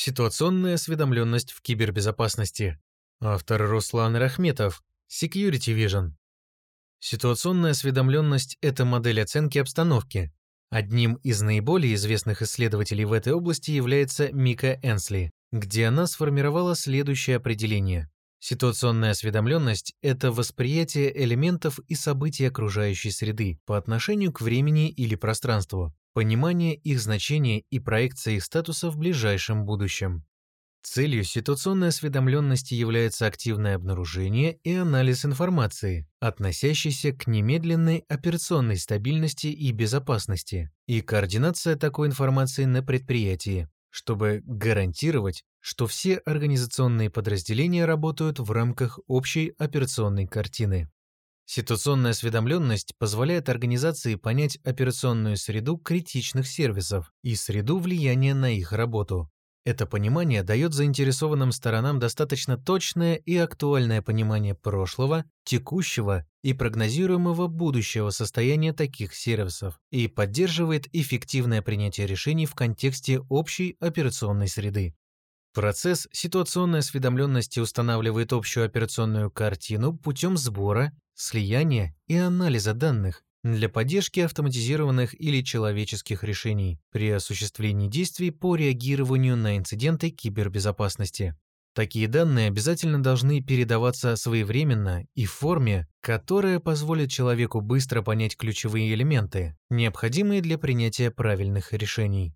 Ситуационная осведомленность в кибербезопасности. Автор Руслан Рахметов. Security Vision. Ситуационная осведомленность – это модель оценки обстановки. Одним из наиболее известных исследователей в этой области является Мика Энсли, где она сформировала следующее определение. Ситуационная осведомленность – это восприятие элементов и событий окружающей среды по отношению к времени или пространству, понимание их значения и проекция их статуса в ближайшем будущем. Целью ситуационной осведомленности является активное обнаружение и анализ информации, относящейся к немедленной операционной стабильности и безопасности, и координация такой информации на предприятии, чтобы гарантировать, что все организационные подразделения работают в рамках общей операционной картины. Ситуационная осведомленность позволяет организации понять операционную среду критичных сервисов и среду влияния на их работу. Это понимание дает заинтересованным сторонам достаточно точное и актуальное понимание прошлого, текущего и прогнозируемого будущего состояния таких сервисов и поддерживает эффективное принятие решений в контексте общей операционной среды. Процесс ситуационной осведомленности устанавливает общую операционную картину путем сбора, слияния и анализа данных для поддержки автоматизированных или человеческих решений при осуществлении действий по реагированию на инциденты кибербезопасности. Такие данные обязательно должны передаваться своевременно и в форме, которая позволит человеку быстро понять ключевые элементы, необходимые для принятия правильных решений.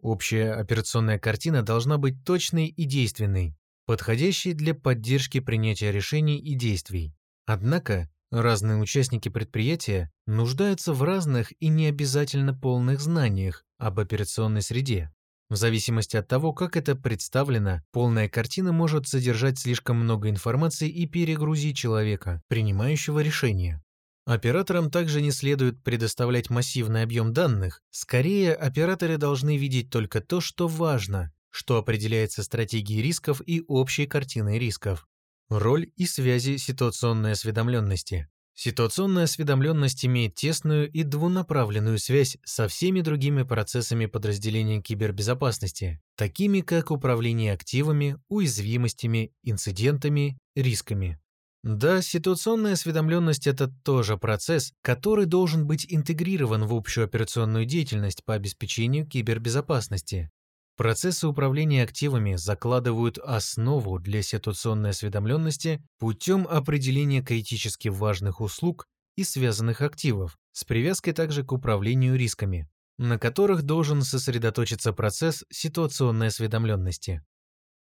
Общая операционная картина должна быть точной и действенной, подходящей для поддержки принятия решений и действий. Однако, разные участники предприятия нуждаются в разных и не обязательно полных знаниях об операционной среде. В зависимости от того, как это представлено, полная картина может содержать слишком много информации и перегрузить человека, принимающего решение. Операторам также не следует предоставлять массивный объем данных. Скорее, операторы должны видеть только то, что важно, что определяется стратегией рисков и общей картиной рисков. Роль и связи ситуационной осведомленности. Ситуационная осведомленность имеет тесную и двунаправленную связь со всеми другими процессами подразделения кибербезопасности, такими как управление активами, уязвимостями, инцидентами, рисками. Да, ситуационная осведомленность – это тоже процесс, который должен быть интегрирован в общую операционную деятельность по обеспечению кибербезопасности. Процессы управления активами закладывают основу для ситуационной осведомленности путем определения критически важных услуг и связанных активов, с привязкой также к управлению рисками, на которых должен сосредоточиться процесс ситуационной осведомленности.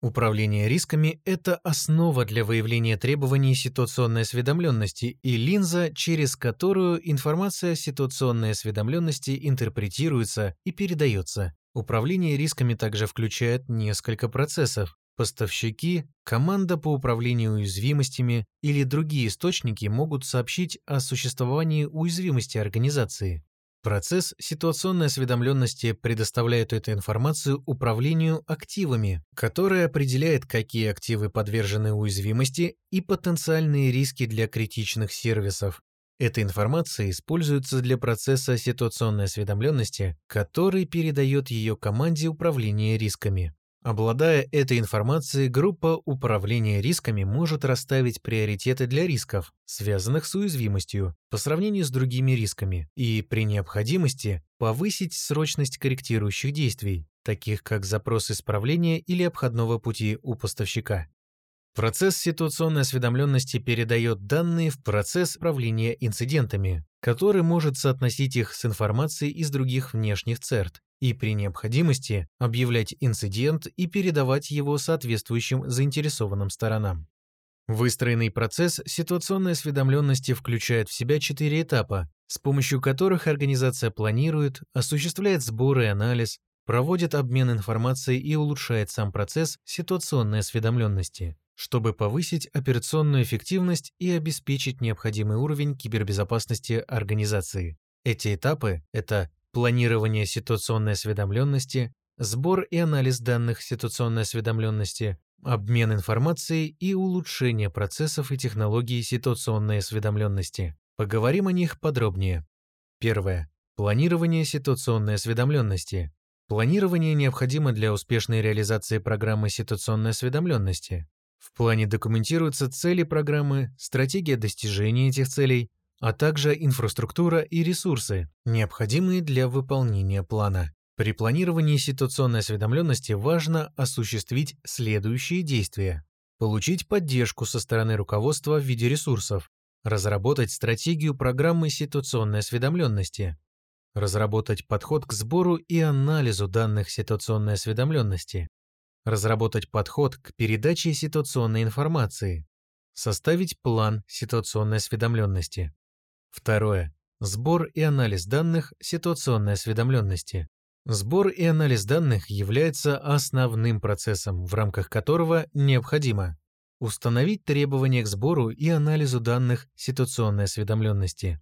Управление рисками – это основа для выявления требований ситуационной осведомленности и линза, через которую информация ситуационной осведомленности интерпретируется и передается. Управление рисками также включает несколько процессов. Поставщики, команда по управлению уязвимостями или другие источники могут сообщить о существовании уязвимости организации. Процесс ситуационной осведомленности предоставляет эту информацию управлению активами, которое определяет, какие активы подвержены уязвимости и потенциальные риски для критичных сервисов. Эта информация используется для процесса ситуационной осведомленности, который передает ее команде управления рисками. Обладая этой информацией, группа управления рисками может расставить приоритеты для рисков, связанных с уязвимостью, по сравнению с другими рисками, и при необходимости повысить срочность корректирующих действий, таких как запрос исправления или обходного пути у поставщика. Процесс ситуационной осведомленности передает данные в процесс управления инцидентами, который может соотносить их с информацией из других внешних ЦЕРТ, и при необходимости объявлять инцидент и передавать его соответствующим заинтересованным сторонам. Выстроенный процесс ситуационной осведомленности включает в себя четыре этапа, с помощью которых организация планирует, осуществляет сбор и анализ, проводит обмен информацией и улучшает сам процесс ситуационной осведомленности, чтобы повысить операционную эффективность и обеспечить необходимый уровень кибербезопасности организации. Эти этапы – это планирование ситуационной осведомленности, сбор и анализ данных ситуационной осведомленности, обмен информацией и улучшение процессов и технологий ситуационной осведомленности. Поговорим о них подробнее. Первое. Планирование ситуационной осведомленности. Планирование необходимо для успешной реализации программы ситуационной осведомленности. Плане документируются цели программы, стратегия достижения этих целей, а также инфраструктура и ресурсы, необходимые для выполнения плана. При планировании ситуационной осведомленности важно осуществить следующие действия. Получить поддержку со стороны руководства в виде ресурсов, разработать стратегию программы ситуационной осведомленности, разработать подход к сбору и анализу данных ситуационной осведомленности, разработать подход к передаче ситуационной информации, составить план ситуационной осведомленности. Второе. Сбор и анализ данных ситуационной осведомленности. Сбор и анализ данных является основным процессом, в рамках которого необходимо установить требования к сбору и анализу данных ситуационной осведомленности,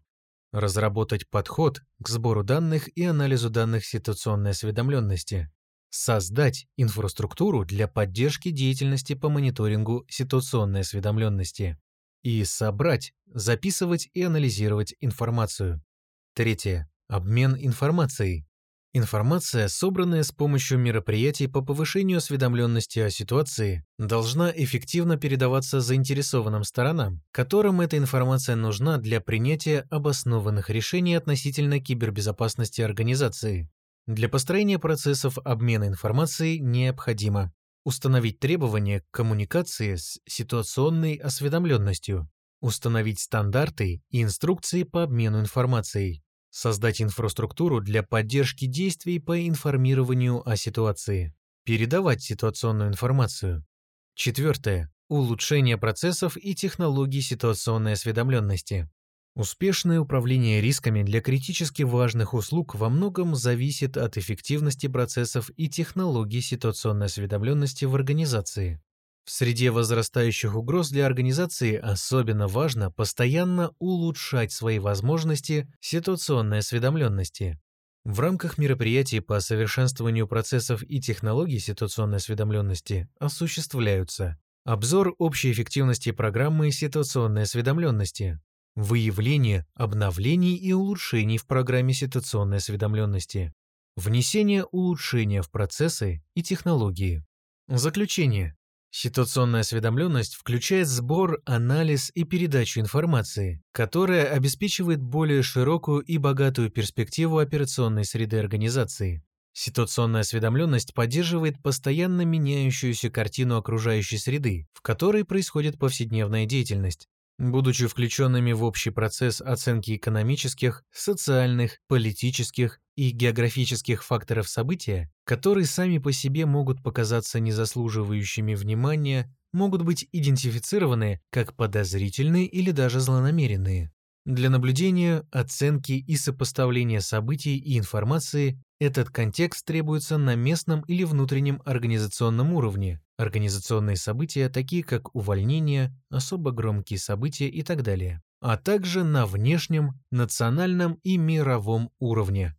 разработать подход к сбору данных и анализу данных ситуационной осведомленности, создать инфраструктуру для поддержки деятельности по мониторингу ситуационной осведомленности и собрать, записывать и анализировать информацию. Третье. Обмен информацией. Информация, собранная с помощью мероприятий по повышению осведомленности о ситуации, должна эффективно передаваться заинтересованным сторонам, которым эта информация нужна для принятия обоснованных решений относительно кибербезопасности организации. Для построения процессов обмена информацией необходимо установить требования к коммуникации с ситуационной осведомленностью, установить стандарты и инструкции по обмену информацией, Создать инфраструктуру для поддержки действий по информированию о ситуации. Передавать ситуационную информацию. Четвертое. Улучшение процессов и технологий ситуационной осведомленности. Успешное управление рисками для критически важных услуг во многом зависит от эффективности процессов и технологий ситуационной осведомленности в организации. В среде возрастающих угроз для организации особенно важно постоянно улучшать свои возможности ситуационной осведомленности. В рамках мероприятий по совершенствованию процессов и технологий ситуационной осведомленности осуществляются обзор общей эффективности программы ситуационной осведомленности, выявление обновлений и улучшений в программе ситуационной осведомленности, внесение улучшения в процессы и технологии. Заключение. Ситуационная осведомленность включает сбор, анализ и передачу информации, которая обеспечивает более широкую и богатую перспективу операционной среды организации. Ситуационная осведомленность поддерживает постоянно меняющуюся картину окружающей среды, в которой происходит повседневная деятельность, будучи включенными в общий процесс оценки экономических, социальных, политических и географических факторов события, которые сами по себе могут показаться незаслуживающими внимания, могут быть идентифицированы как подозрительные или даже злонамеренные. Для наблюдения, оценки и сопоставления событий и информации этот контекст требуется на местном или внутреннем организационном уровне. Организационные события, такие как увольнение, особо громкие события и так далее, а также на внешнем, национальном и мировом уровне.